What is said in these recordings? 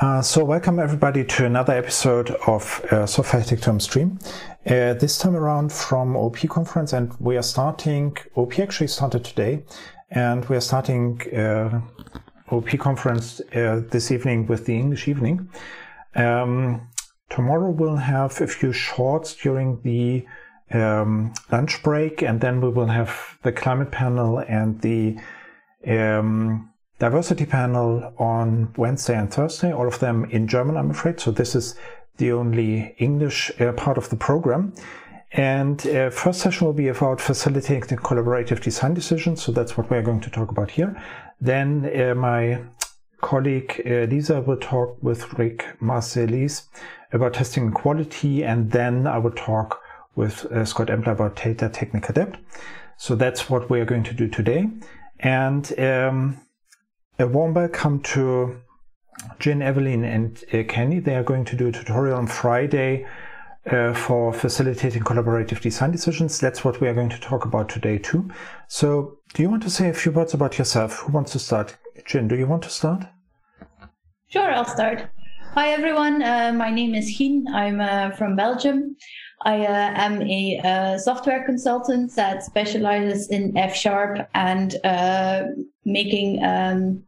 Uh, so welcome everybody to another episode of uh, Software Stream. Uh, this time around from OP conference and we are starting, OP actually started today and we are starting uh, OP conference uh, this evening with the English evening. Um, tomorrow we'll have a few shorts during the um, lunch break and then we will have the climate panel and the um, diversity panel on Wednesday and Thursday, all of them in German, I'm afraid. So this is the only English uh, part of the program. And uh, first session will be about facilitating the collaborative design decisions. So that's what we're going to talk about here. Then uh, my colleague uh, Lisa will talk with Rik Marselis about testing quality. And then I will talk with uh, Scott Ambler about data technical debt. So that's what we are going to do today. And um, a warm welcome to Gien, Evelyn, and uh, Kenny. They are going to do a tutorial on Friday uh, for facilitating collaborative design decisions. That's what we are going to talk about today too. So, do you want to say a few words about yourself? Who wants to start? Gien, do you want to start? Sure, I'll start. Hi everyone, uh, my name is Gien. I'm uh, from Belgium. I uh, am a uh, software consultant that specializes in F sharp and uh, making um,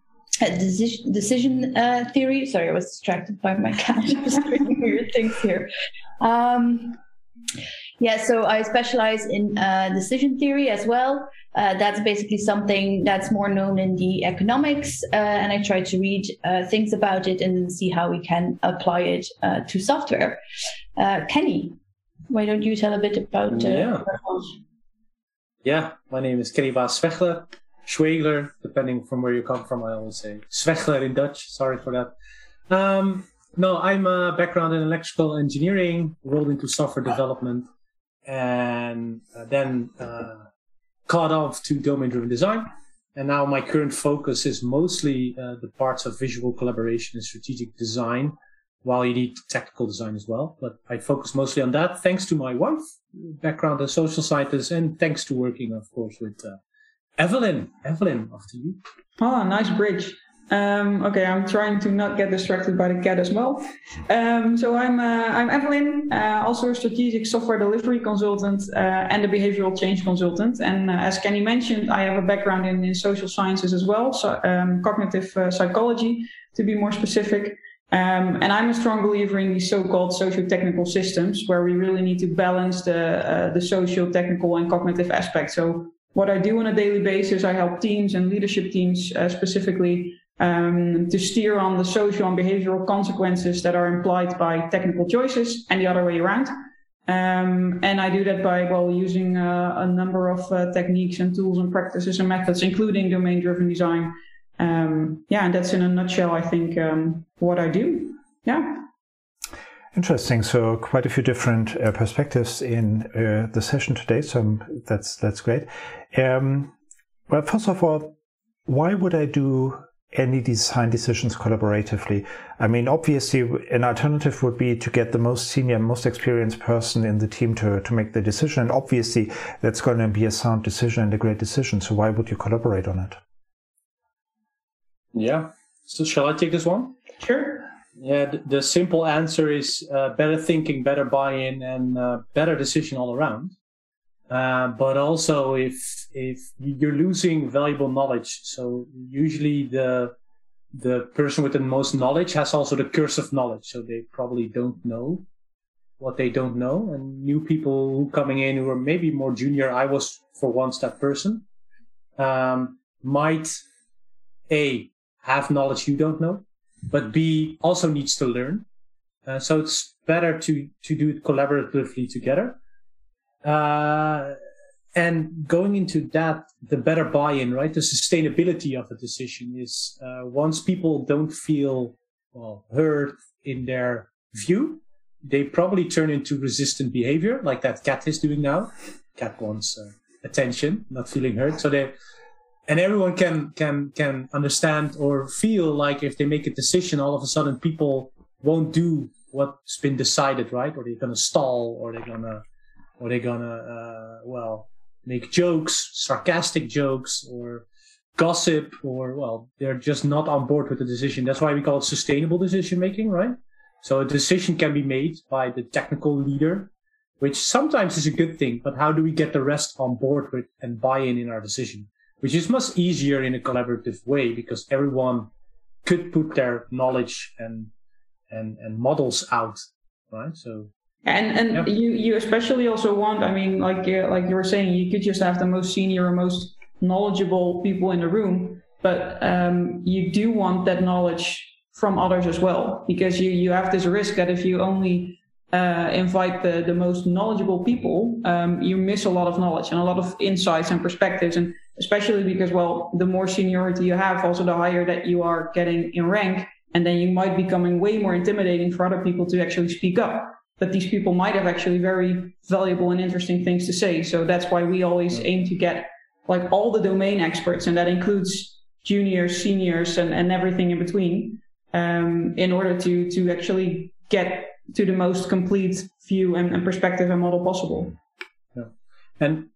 decision, decision uh, theory. Sorry, I was distracted by my cat. I was doing weird things here. Um, yeah, so I specialize in uh, decision theory as well. Uh, that's basically something that's more known in the economics, uh, and I try to read uh, things about it and see how we can apply it uh, to software. Kenny, why don't you tell a bit about? yeah. Yeah, my name is Kenny Svechler. Schwegler, depending from where you come from. I always say Svechler in Dutch. Sorry for that. Um, no, I'm a background in electrical engineering, rolled into software development, and uh, then uh, caught off to domain-driven design. And now my current focus is mostly uh, the parts of visual collaboration and strategic design, while you need technical design as well. But I focus mostly on that, thanks to my wife, background as social scientist, and thanks to working, of course, with uh, Evelyn, Evelyn, after you. Oh, nice bridge. Um, okay, I'm trying to not get distracted by the cat as well. Um, so I'm uh, I'm Evelyn, uh, also a strategic software delivery consultant uh, and a behavioral change consultant. And uh, as Kenny mentioned, I have a background in, in social sciences as well, so um, cognitive uh, psychology to be more specific. Um, and I'm a strong believer in these so-called socio-technical systems, where we really need to balance the uh, the socio-technical and cognitive aspects. So what I do on a daily basis, I help teams and leadership teams uh, specifically um, to steer on the social and behavioral consequences that are implied by technical choices and the other way around. Um, and I do that by, well, using uh, a number of uh, techniques and tools and practices and methods, including domain driven design. Um, yeah, and that's in a nutshell, I think, um, what I do. Yeah. Interesting. So quite a few different uh, perspectives in uh, the session today. So that's that's great. Um, well, first of all, why would I do any design decisions collaboratively? I mean, obviously, an alternative would be to get the most senior, most experienced person in the team to to make the decision. And obviously, that's going to be a sound decision and a great decision. So why would you collaborate on it? Yeah. So shall I take this one? Sure. Yeah, the, the simple answer is uh, better thinking, better buy-in, and uh, better decision all around. Uh, but also, if if you're losing valuable knowledge, so usually the the person with the most knowledge has also the curse of knowledge, so they probably don't know what they don't know, and new people who coming in who are maybe more junior. I was for once that person. Um, might a have knowledge you don't know but B also needs to learn. Uh, so it's better to to do it collaboratively together. Uh, and going into that, the better buy-in, right? The sustainability of a decision is uh, once people don't feel well heard in their view, they probably turn into resistant behavior, like that cat is doing now. Cat wants uh, attention, not feeling heard, so they and everyone can can can understand or feel like if they make a decision all of a sudden people won't do what's been decided right? Or they're gonna stall or they're gonna or they're gonna uh, well make jokes sarcastic jokes or gossip or well they're just not on board with the decision. That's why we call it sustainable decision making right? So a decision can be made by the technical leader which sometimes is a good thing but how do we get the rest on board with and buy in in our decision which is much easier in a collaborative way because everyone could put their knowledge and and and models out right so and and yeah. you you especially also want i mean like like you were saying you could just have the most senior or most knowledgeable people in the room but um, you do want that knowledge from others as well because you you have this risk that if you only uh, invite the the most knowledgeable people um, you miss a lot of knowledge and a lot of insights and perspectives and especially because well the more seniority you have also the higher that you are getting in rank and then you might becoming way more intimidating for other people to actually speak up but these people might have actually very valuable and interesting things to say. So that's why we always aim to get like all the domain experts, and that includes juniors, seniors, and, and everything in between, um, in order to to actually get to the most complete view and, and perspective and model possible. Yeah. And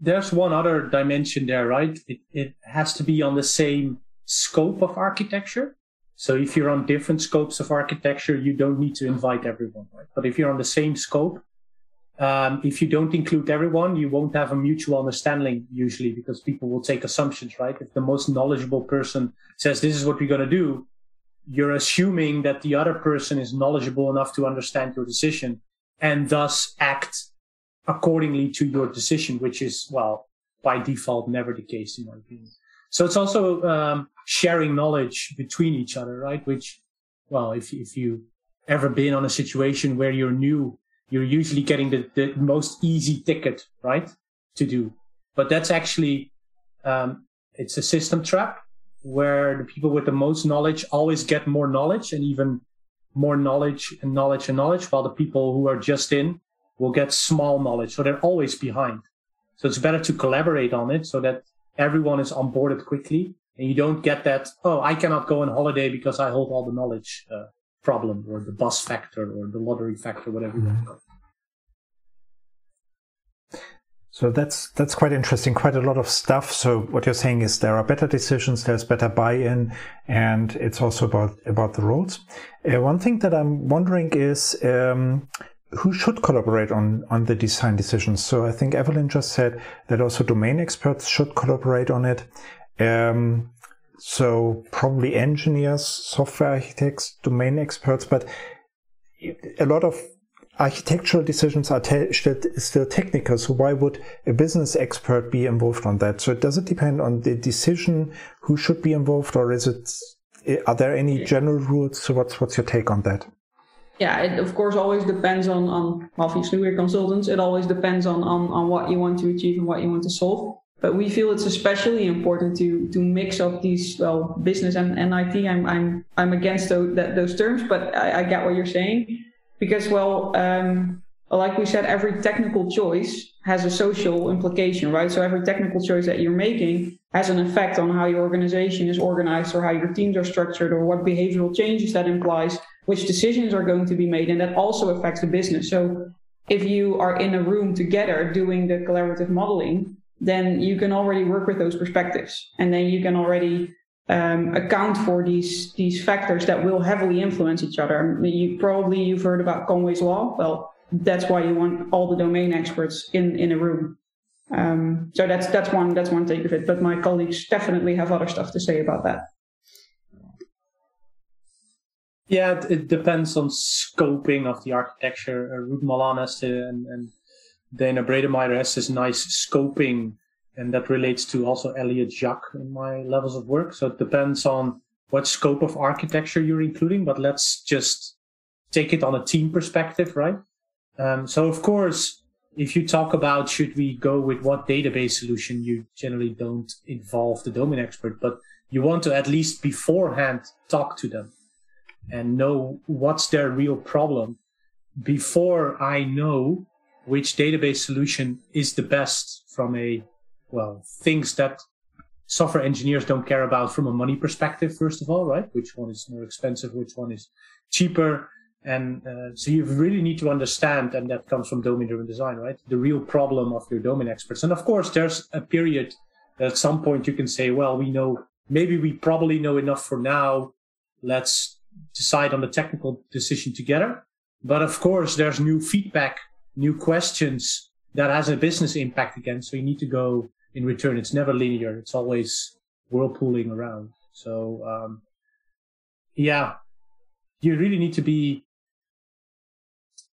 there's one other dimension there, right? It, it has to be on the same scope of architecture. So if you're on different scopes of architecture, you don't need to invite everyone, right? But if you're on the same scope, um, if you don't include everyone, you won't have a mutual understanding usually because people will take assumptions, right? If the most knowledgeable person says this is what we're going to do, you're assuming that the other person is knowledgeable enough to understand your decision and thus act accordingly to your decision, which is, well, by default, never the case in my opinion. So it's also um, sharing knowledge between each other, right? Which, well, if if you ever been on a situation where you're new, you're usually getting the, the most easy ticket, right, to do. But that's actually um, it's a system trap where the people with the most knowledge always get more knowledge and even more knowledge and knowledge and knowledge, while the people who are just in will get small knowledge. So they're always behind. So it's better to collaborate on it so that everyone is onboarded quickly and you don't get that oh i cannot go on holiday because i hold all the knowledge uh, problem or the bus factor or the lottery factor whatever mm-hmm. so that's that's quite interesting quite a lot of stuff so what you're saying is there are better decisions there's better buy-in and it's also about about the roles uh, one thing that i'm wondering is um, who should collaborate on, on the design decisions? So I think Evelyn just said that also domain experts should collaborate on it. Um, so probably engineers, software architects, domain experts, but a lot of architectural decisions are te- still technical. So why would a business expert be involved on that? So it does it depend on the decision who should be involved, or is it? Are there any general rules? So what's what's your take on that? Yeah, it of course always depends on, on obviously we're consultants. It always depends on, on, on what you want to achieve and what you want to solve. But we feel it's especially important to to mix up these well business and, and IT. I'm I'm I'm against those that, those terms, but I, I get what you're saying because well um, like we said, every technical choice has a social implication, right? So every technical choice that you're making has an effect on how your organization is organized or how your teams are structured or what behavioral changes that implies which decisions are going to be made, and that also affects the business. So if you are in a room together doing the collaborative modeling, then you can already work with those perspectives, and then you can already um, account for these these factors that will heavily influence each other. You probably you've heard about Conway's law. Well, that's why you want all the domain experts in in a room. Um, so that's that's one that's one take of it. But my colleagues definitely have other stuff to say about that. Yeah, it, depends on scoping of the architecture. Uh, Ruth Malan has to, and, and Dana Bredemeyer has this nice scoping, and that relates to also Elliott Jaques in my levels of work. So it depends on what scope of architecture you're including, but let's just take it on a team perspective, right? Um, so of course, if you talk about should we go with what database solution, you generally don't involve the domain expert, but you want to at least beforehand talk to them and know what's their real problem before I know which database solution is the best from a, well, things that software engineers don't care about from a money perspective, first of all, right? Which one is more expensive, which one is cheaper. And uh, so you really need to understand, and that comes from domain driven design, right? The real problem of your domain experts. And of course, there's a period At some point, you can say, well, we know, maybe we probably know enough for now. Let's decide on the technical decision together. But of course, there's new feedback, new questions that has a business impact again. So you need to go in return. It's never linear. It's always whirlpooling around. So, um, yeah, you really need to be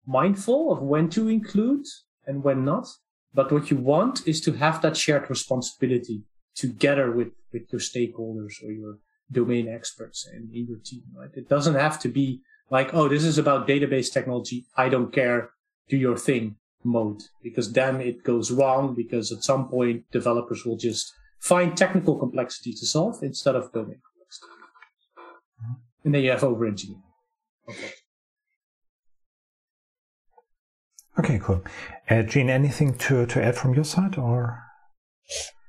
mindful of when to include and when not. But what you want is to have that shared responsibility together with, with your stakeholders or your domain experts in, in your team, right? It doesn't have to be like, oh, this is about database technology. I don't care. Do your thing mode because then it goes wrong because at some point developers will just find technical complexity to solve instead of domain complexity. And then you have over engineering. Okay. Okay, cool. Uh, Gien, anything to, to add from your side or?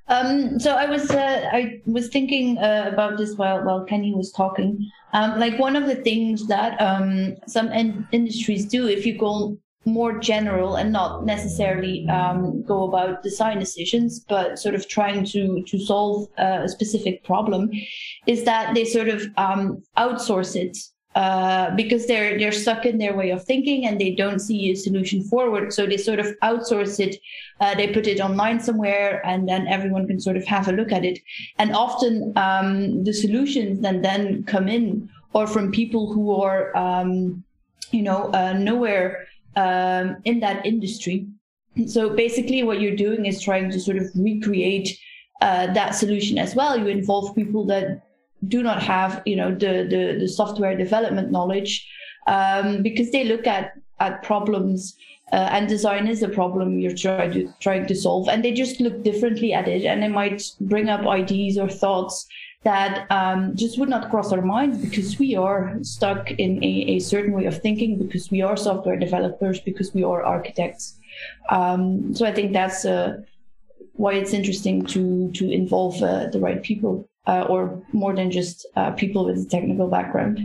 Um, so I was uh, I was thinking uh, about this while while Kenny was talking. Um, like one of the things that um, some in- industries do, if you go more general and not necessarily um, go about design decisions, but sort of trying to to solve uh, a specific problem, is that they sort of um, outsource it uh, because they're they're stuck in their way of thinking and they don't see a solution forward. So they sort of outsource it. Uh, they put it online somewhere, and then everyone can sort of have a look at it. And often um, the solutions then then come in or from people who are um, you know uh, nowhere um, in that industry. So basically, what you're doing is trying to sort of recreate uh, that solution as well. You involve people that do not have, you know, the the, the software development knowledge um, because they look at at problems. Uh, and design is the problem you're trying to trying to solve, and they just look differently at it, and they might bring up ideas or thoughts that um, just would not cross our minds because we are stuck in a, a, certain way of thinking because we are software developers because we are architects um, so i think that's uh, why it's interesting to to involve uh, the right people uh, or more than just uh, people with a technical background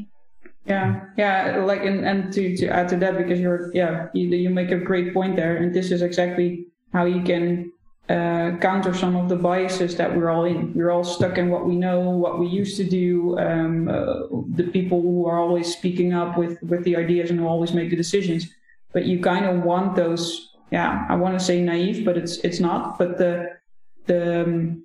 yeah yeah like and, and to, to add to that because you're yeah you, you make a great point there and this is exactly how you can uh, counter some of the biases that we're all in. We're all stuck in what we know, what we used to do. Um, uh, the people who are always speaking up with with the ideas and who always make the decisions. But you kind of want those. Yeah, I want to say naive, but it's it's not. But the the um,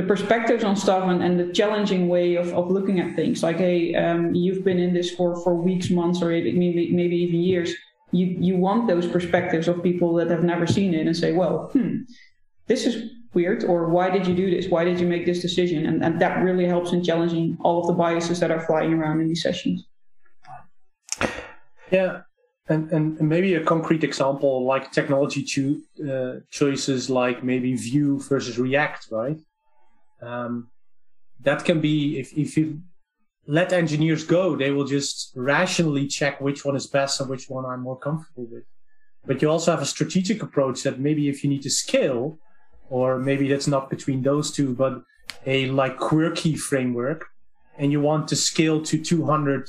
the perspectives on stuff and, and the challenging way of, of looking at things. Like, hey, um, you've been in this for for weeks, months, or maybe maybe even years. You you want those perspectives of people that have never seen it and say, well, hmm this is weird or why did you do this why did you make this decision and, and that really helps in challenging all of the biases that are flying around in these sessions yeah and, and maybe a concrete example like technology cho- uh, choices like maybe vue versus react right um, that can be if, if you let engineers go they will just rationally check which one is best and which one i'm more comfortable with. But you also have a strategic approach that maybe if you need to scale or maybe that's not between those two, but a like quirky framework, and you want to scale to 200,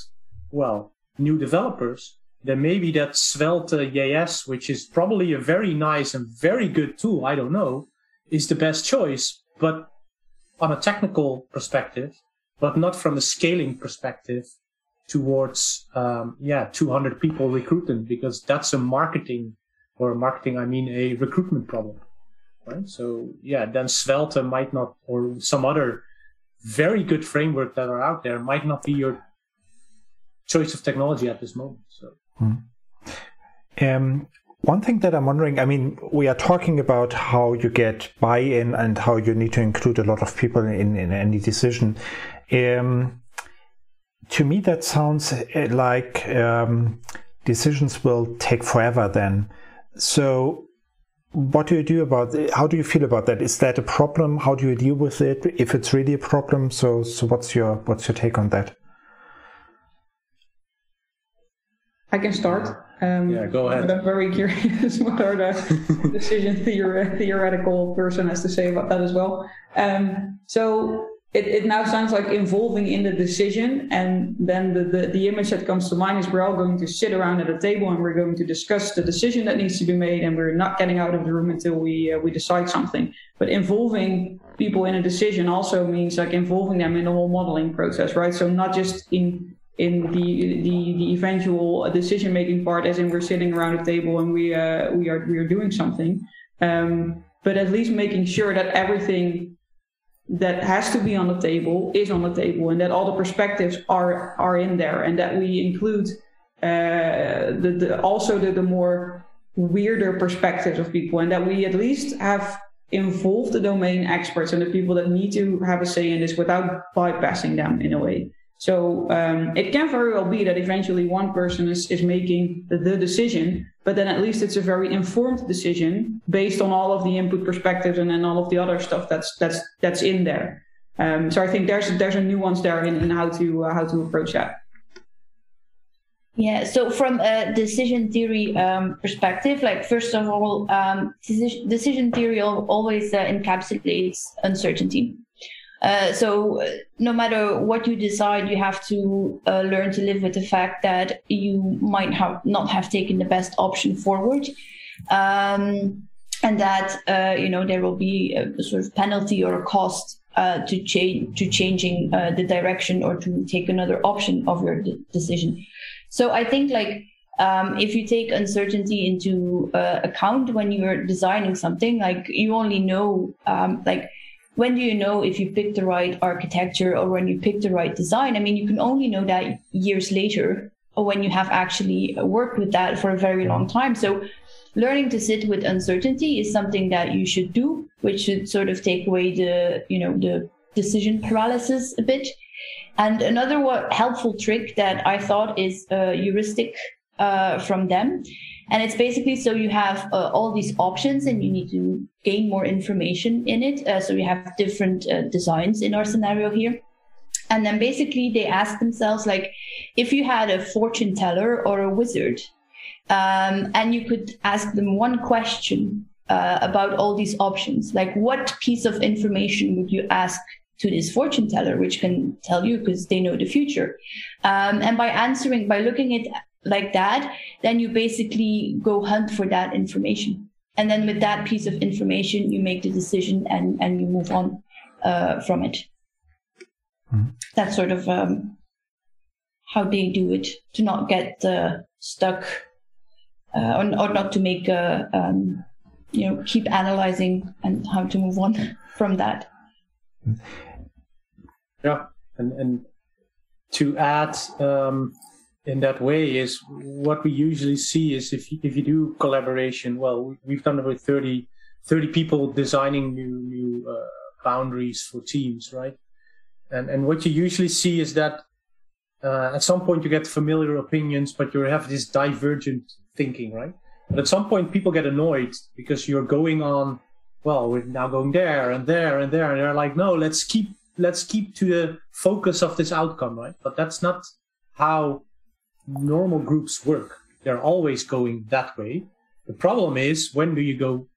well, new developers, then maybe that Svelte JS, which is probably a very nice and very good tool, I don't know, is the best choice, but on a technical perspective, but not from a scaling perspective towards, um, yeah, 200 people recruiting, because that's a marketing, or marketing, I mean a recruitment problem right? So yeah, then Svelte might not, or some other very good framework that are out there might not be your choice of technology at this moment. So. Mm. Um, one thing that I'm wondering, I mean, we are talking about how you get buy-in and how you need to include a lot of people in, in any decision. Um, to me, that sounds uh, like um, decisions will take forever then. So what do you do about it? How do you feel about that? Is that a problem? How do you deal with it if it's really a problem? So, so what's your what's your take on that? I can start. Um, yeah, go ahead. But I'm very curious what are the decision theoretical person has to say about that as well. Um, so it, it now sounds like involving in the decision and then the, the, the image that comes to mind is we're all going to sit around at a table and we're going to discuss the decision that needs to be made and we're not getting out of the room until we uh, we decide something but involving people in a decision also means like involving them in the whole modeling process, right? So not just in in the the, the eventual decision making part, as in we're sitting around a table and we uh, we are we are doing something, um, but at least making sure that everything that has to be on the table is on the table, and that all the perspectives are are in there, and that we include uh, the, the also the, the more weirder perspectives of people, and that we at least have involved the domain experts and the people that need to have a say in this without bypassing them in a way. So um, it can very well be that eventually one person is, is making the, decision, but then at least it's a very informed decision based on all of the input perspectives and then all of the other stuff that's that's that's in there. Um, so I think there's there's a nuance there in, in how to uh, how to approach that. Yeah, so from a decision theory um, perspective, like first of all, um, decision theory always uh, encapsulates uncertainty. Uh, so uh, no matter what you decide, you have to uh, learn to live with the fact that you might have not have taken the best option forward. Um, and that uh, you know there will be a sort of penalty or a cost uh, to change to changing the direction or to take another option of your de- decision. So I think like um, if you take uncertainty into account when you're designing something, like you only know um, like when do you know if you picked the right architecture or when you picked the right design? I mean, you can only know that years later or when you have actually worked with that for a very long time. So learning to sit with uncertainty is something that you should do, which should sort of take away the, you know, the decision paralysis a bit. And another helpful trick that I thought is a heuristic uh, from them and it's basically so you have uh, all these options and you need to gain more information in it. Uh, so we have different uh, designs in our scenario here. And then basically they ask themselves, like, if you had a fortune teller or a wizard, um, and you could ask them one question uh, about all these options, like, what piece of information would you ask to this fortune teller, which can tell you because they know the future. Um, and by answering, by looking at like that, then you basically go hunt for that information. And then with that piece of information, you make the decision and, and you move on uh, from it. Mm-hmm. That's sort of um, how they do it to not get uh, stuck uh, or, or, not to make, uh, um, you know, keep analyzing and how to move on from that. Yeah. And, and to add, um, in that way is what we usually see is if you, if you do collaboration well we've done about 30 30 people designing new new uh, boundaries for teams right? And and what you usually see is that uh, at some point you get familiar opinions but you have this divergent thinking right? But at some point people get annoyed because you're going on well we're now going there and there and there and they're like no let's keep let's keep to the focus of this outcome right? But that's not how normal groups work. They're always going that way. The problem is when do you go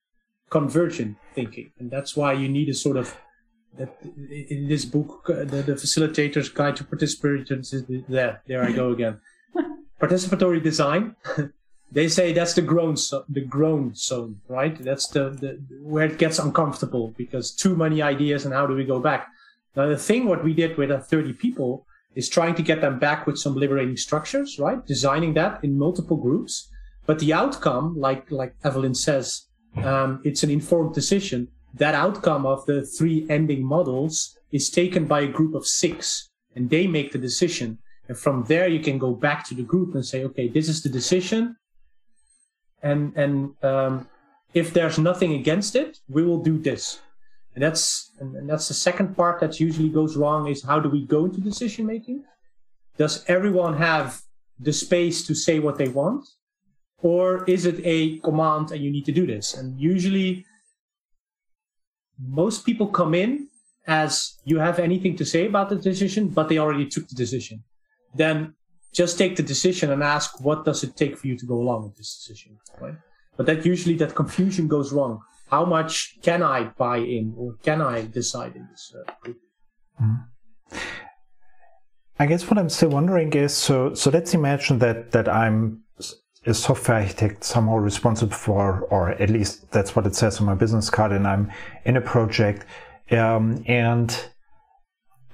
convergent thinking? And that's why you need a sort of in this book, the, the facilitator's guide to participatory there, there I go again. Participatory design. they say that's the groan, the groan zone, right? That's the, the where it gets uncomfortable because too many ideas and how do we go back? Now the thing what we did with the 30 people is trying to get them back with some liberating structures, right? Designing that in multiple groups. But the outcome, like, like Evelyn says, um, it's an informed decision. That outcome of the three ending models is taken by a group of six and they make the decision. And from there, you can go back to the group and say, okay, this is the decision. And, and, um, if there's nothing against it, we will do this. And that's and that's the second part that usually goes wrong is how do we go into decision making? Does everyone have the space to say what they want? Or is it a command and you need to do this? And usually most people come in as you have anything to say about the decision, but they already took the decision. Then just take the decision and ask what does it take for you to go along with this decision, right? But that usually that confusion goes wrong how much can I buy in or can I decide in this uh. Mm-hmm. I guess what I'm still wondering is so so let's imagine that that I'm a software architect somehow responsible for or at least that's what it says on my business card and I'm in a project um, and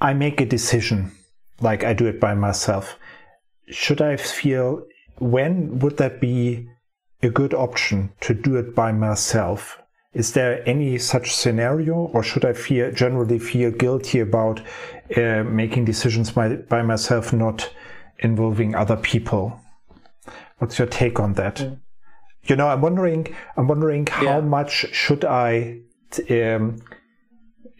I make a decision, like I do it by myself. Should I feel when would that be a good option to do it by myself? Is there any such scenario, or should I feel generally feel guilty about uh, making decisions by, by myself, not involving other people? What's your take on that? Yeah. You know, I'm wondering. I'm wondering how yeah. much should I. Um,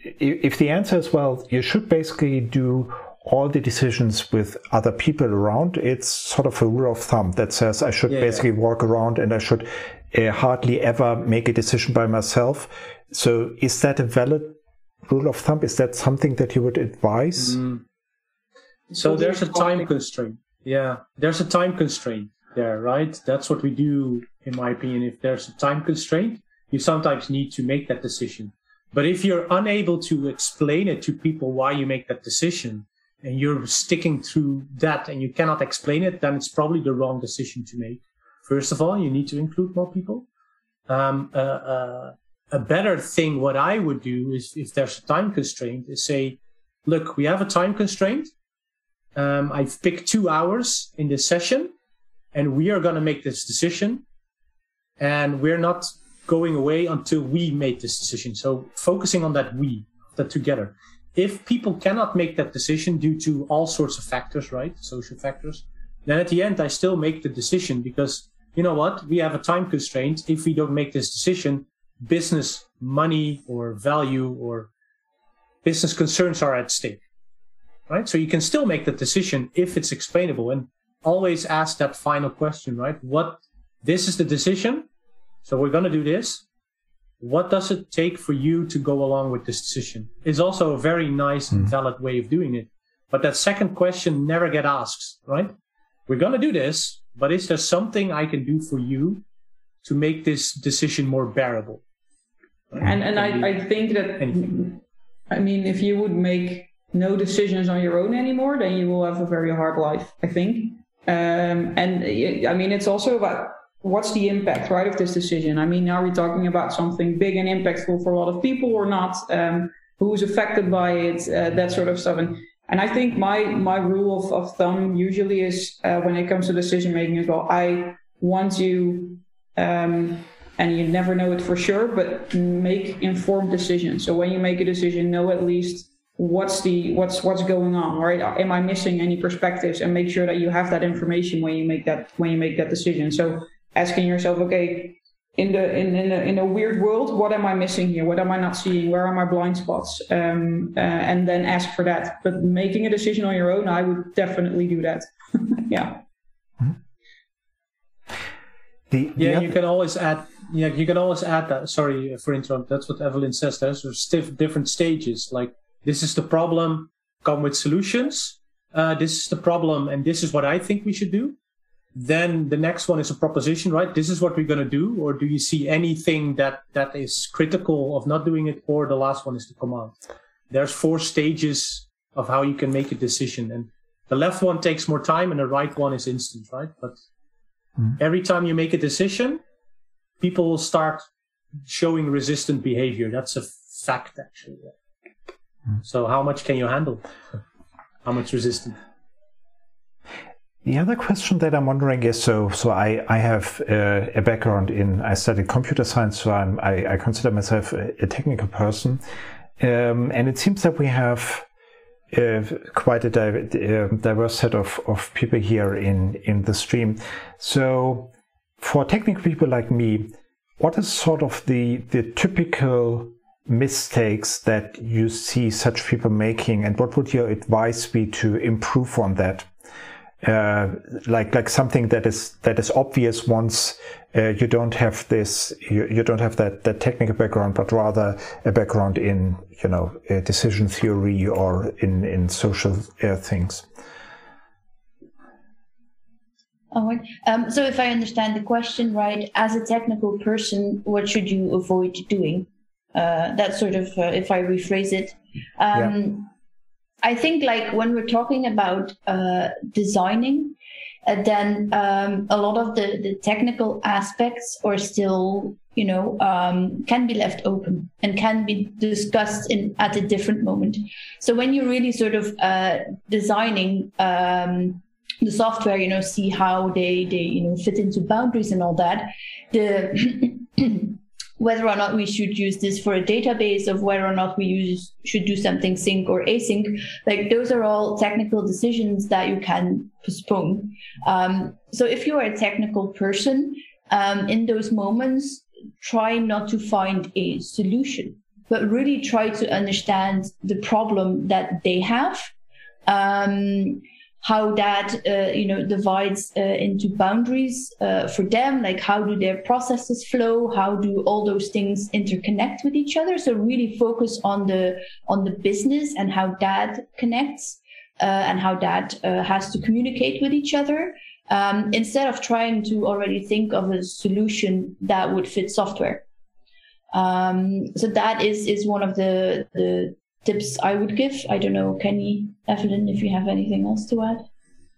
if the answer is well, you should basically do all the decisions with other people around. It's sort of a rule of thumb that says I should yeah, basically yeah. walk around and I should uh, hardly ever make a decision by myself. So, is that a valid rule of thumb? Is that something that you would advise? Mm. So, there's a time constraint. Yeah, there's a time constraint there, right? That's what we do, in my opinion. If there's a time constraint, you sometimes need to make that decision. But if you're unable to explain it to people why you make that decision, and you're sticking to that and you cannot explain it, then it's probably the wrong decision to make. First of all, you need to include more people. Um, uh, uh, a better thing, what I would do is if there's a time constraint, is say, look, we have a time constraint. Um, I've picked two hours in this session and we are going to make this decision. And we're not going away until we make this decision. So focusing on that we, that together if people cannot make that decision due to all sorts of factors, right? Social factors, then at the end, I still make the decision because you know what? We have a time constraint. If we don't make this decision, business, money, or value, or business concerns are at stake, right? So you can still make the decision if it's explainable and always ask that final question, right? What, this is the decision. So we're going to do this what does it take for you to go along with this decision? Is also a very nice mm. and valid way of doing it. But that second question never get asked, right? We're going to do this, but is there something I can do for you to make this decision more bearable? And, and I, I think that, anything. I mean, if you would make no decisions on your own anymore, then you will have a very hard life, I think. Um, and I mean, it's also about what's the impact, right, of this decision? I mean, are we talking about something big and impactful for a lot of people or not? Um, who's affected by it? Uh, that sort of stuff. And and I think my my rule of, of thumb usually is uh, when it comes to decision making as well. I want you, um, and you never know it for sure, but make informed decisions. So when you make a decision, know at least what's the what's what's going on right am i missing any perspectives and make sure that you have that information when you make that when you make that decision so asking yourself, okay, in the in in a, in a weird world, what am I missing here? What am I not seeing? Where are my blind spots? Um, uh, and then ask for that. But making a decision on your own, I would definitely do that. yeah. The, yeah, you can always add. Yeah, you can always add that. Sorry for interrupt. That's what Evelyn says. There's stiff different stages. Like this is the problem. Come with solutions. Uh, this is the problem, and this is what I think we should do then the next one is a proposition right? This is what we're going to do or do you see anything that that is critical of not doing it or the last one is the command there's four stages of how you can make a decision and the left one takes more time and the right one is instant right? But mm-hmm. every time you make a decision people will start showing resistant behavior. That's a fact actually. Mm-hmm. so how much can you handle? How much resistance the other question that I'm wondering is so so I I have uh, a background in I studied computer science so I'm, I, I consider myself a, a technical person um, and it seems that we have uh, quite a uh, diverse set of, of people here in in the stream. So for technical people like me, what is sort of the the typical mistakes that you see such people making and what would your advice be to improve on that? Uh, like like something that is that is obvious once uh, you don't have this you, you don't have that that technical background but rather a background in you know decision theory or in in social uh, things Oh, um, so if I understand the question right, as a technical person, what should you avoid doing? Uh, that's sort of, uh, if I rephrase it. Um, I think like when we're talking about uh, designing, uh, then um, a lot of the, the technical aspects are still, you know, um, can be left open and can be discussed in at a different moment. So when you're really sort of uh, designing um, the software, you know, see how they they you know fit into boundaries and all that, the whether or not we should use this for a database of whether or not we use should do something sync or async. Like those are all technical decisions that you can postpone. Um, so if you are a technical person um, in those moments try not to find a solution but really try to understand the problem that they have. Um, how that uh, you know divides uh, into boundaries uh, for them like how do their processes flow how do all those things interconnect with each other? So really focus on the on the business and how that connects uh, and how that uh, has to communicate with each other. Um, instead of trying to already think of a solution that would fit software. Um, so that is is one of the the tips I would give. I don't know, Kenny, Evelyn, if you have anything else to add.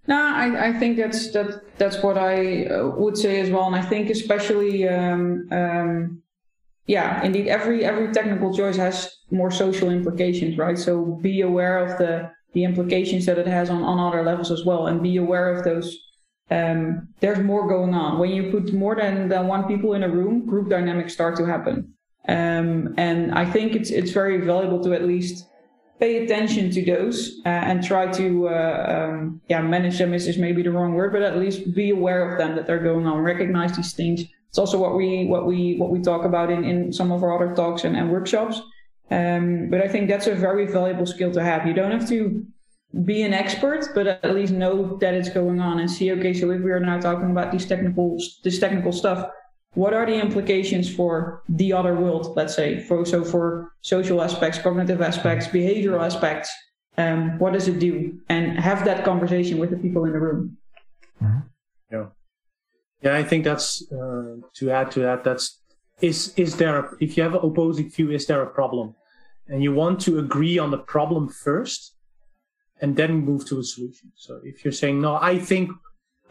No, I, I think that's that that's what I uh, would say as well, and I think especially, um, um, yeah, indeed, every every technical choice has more social implications, right? So be aware of the the implications that it has on on other levels as well, and be aware of those. Um, there's more going on when you put more than than one people in a room. Group dynamics start to happen. Um, and I think it's it's very valuable to at least pay attention to those uh, and try to uh, um, yeah manage them is, is maybe the wrong word, but at least be aware of them that they're going on. Recognize these things. It's also what we what we what we talk about in, in some of our other talks and, and workshops. Um, but I think that's a very valuable skill to have. You don't have to be an expert, but at least know that it's going on and see. Okay, so if we are now talking about these technical this technical stuff, what are the implications for the other world let's say? For so for social aspects cognitive aspects behavioral aspects um, what does it do? And have that conversation with the people in the room. Mm-hmm. yeah. Yeah i think that's uh, to add to that that's is is there if you have an opposing view is there a problem? And you want to agree on the problem first and then move to a solution. So if you're saying no i think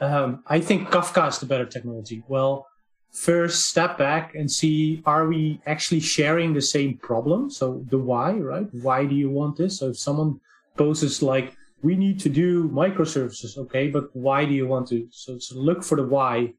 um, i think kafka is the better technology well first step back and see are we actually sharing the same problem? So the why right? Why do you want this? So if someone poses like we need to do microservices okay but why do you want to? So, so look for the why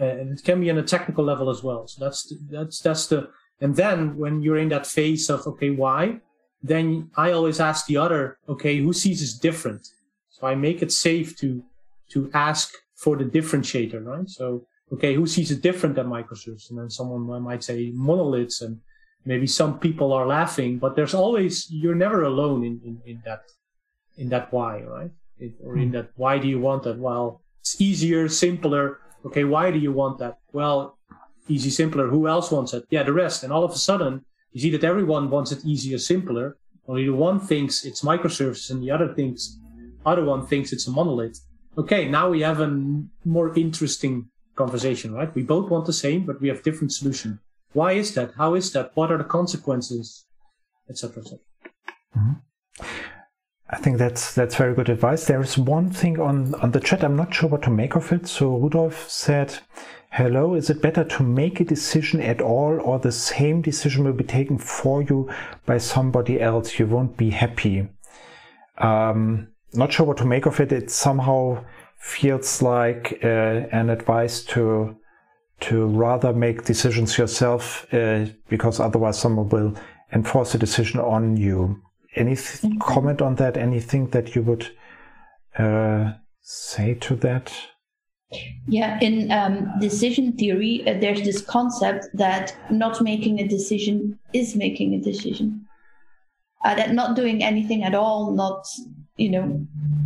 uh, and it can be on a technical level as well. So that's the, that's that's the and then when you're in that phase of okay why then i always ask the other okay who sees this different? So i make it safe to to ask for the differentiator right? So okay, who sees it different than microservices? And then someone might say monoliths and maybe some people are laughing, but there's always, you're never alone in, in, in that, in that why, right? It, or in hmm. that, why do you want that? Well, it's easier, simpler. Okay, why do you want that? Well, easy, simpler. Who else wants it? Yeah, the rest. And all of a sudden, you see that everyone wants it easier, simpler. Only the one thinks it's microservices and the other thinks, other one thinks it's a monolith. Okay, now we have a more interesting conversation, right? We both want the same, but we have different solution. Why is that? How is that? What are the consequences, etc., etc. Mm-hmm. I think that's that's very good advice. There is one thing on on the chat. I'm not sure what to make of it. So Rudolf said, "Hello, is it better to make a decision at all, or the same decision will be taken for you by somebody else? You won't be happy." Um, not sure what to make of it. It's somehow feels like uh, an advice to to rather make decisions yourself uh, because otherwise someone will enforce a decision on you. Any mm-hmm. comment on that? Anything that you would uh, say to that? Yeah, in um, decision theory, uh, there's this concept that not making a decision is making a decision. Uh, that not doing anything at all, not you know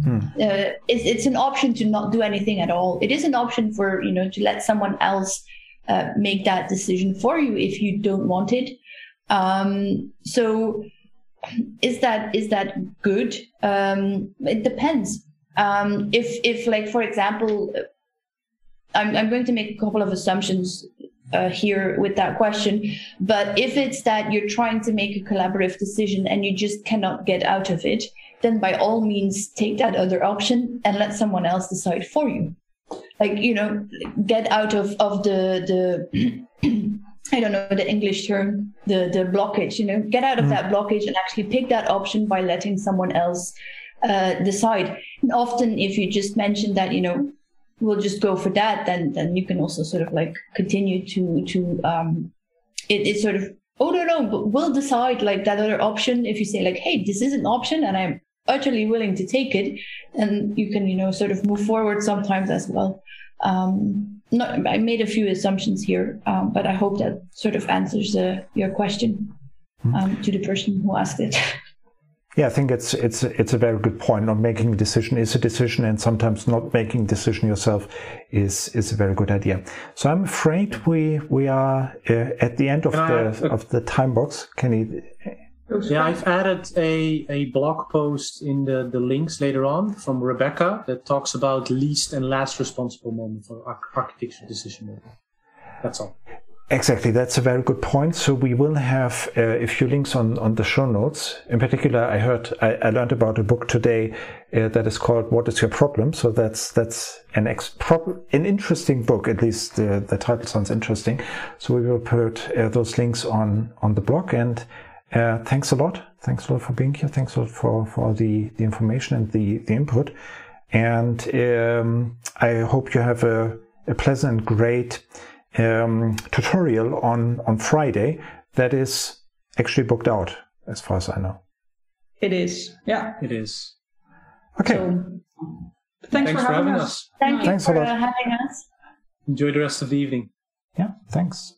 hmm. uh, it's, it's an option to not do anything at all it is an option for you know to let someone else uh, make that decision for you if you don't want it um, so is that is that good um, it depends um, if if like for example I'm, I'm going to make a couple of assumptions uh, here with that question. But if it's that you're trying to make a collaborative decision and you just cannot get out of it, then by all means take that other option and let someone else decide for you. Like you know, get out of of the the. I don't know the English term, the the blockage. You know, get out of mm. that blockage and actually pick that option by letting someone else uh, decide. And often, if you just mention that, you know, we'll just go for that, then then you can also sort of like continue to to um, it, it sort of oh no no, but we'll decide like that other option. If you say like, hey, this is an option, and I'm utterly willing to take it, and you can you know sort of move forward sometimes as well. Um, not, I made a few assumptions here, um, but I hope that sort of answers uh, your question hmm. um, to the person who asked it. Yeah, I think it's it's it's a very good point. Not making a decision is a decision, and sometimes not making a decision yourself is is a very good idea. So I'm afraid we we are uh, at the end of Can the I, uh, of the time box. Can you? Yeah, I've added a, a blog post in the, the links later on from Rebecca that talks about least and last responsible moment for architecture decision making. That's all. Exactly, that's a very good point. So we will have uh, a few links on, on the show notes. In particular, I heard I, I learned about a book today uh, that is called "What Is Your Problem." So that's that's an ex- an interesting book. At least the, the title sounds interesting. So we will put uh, those links on on the blog. And uh, thanks a lot. Thanks a lot for being here. Thanks a lot for for the the information and the the input. And um, I hope you have a, a pleasant, great um, tutorial on, on Friday that is actually booked out, as far as I know. It is, yeah. It is. Okay. So, thanks, thanks, for, having, having us. us. Thank you thanks for having us. Enjoy the rest of the evening. Yeah, thanks.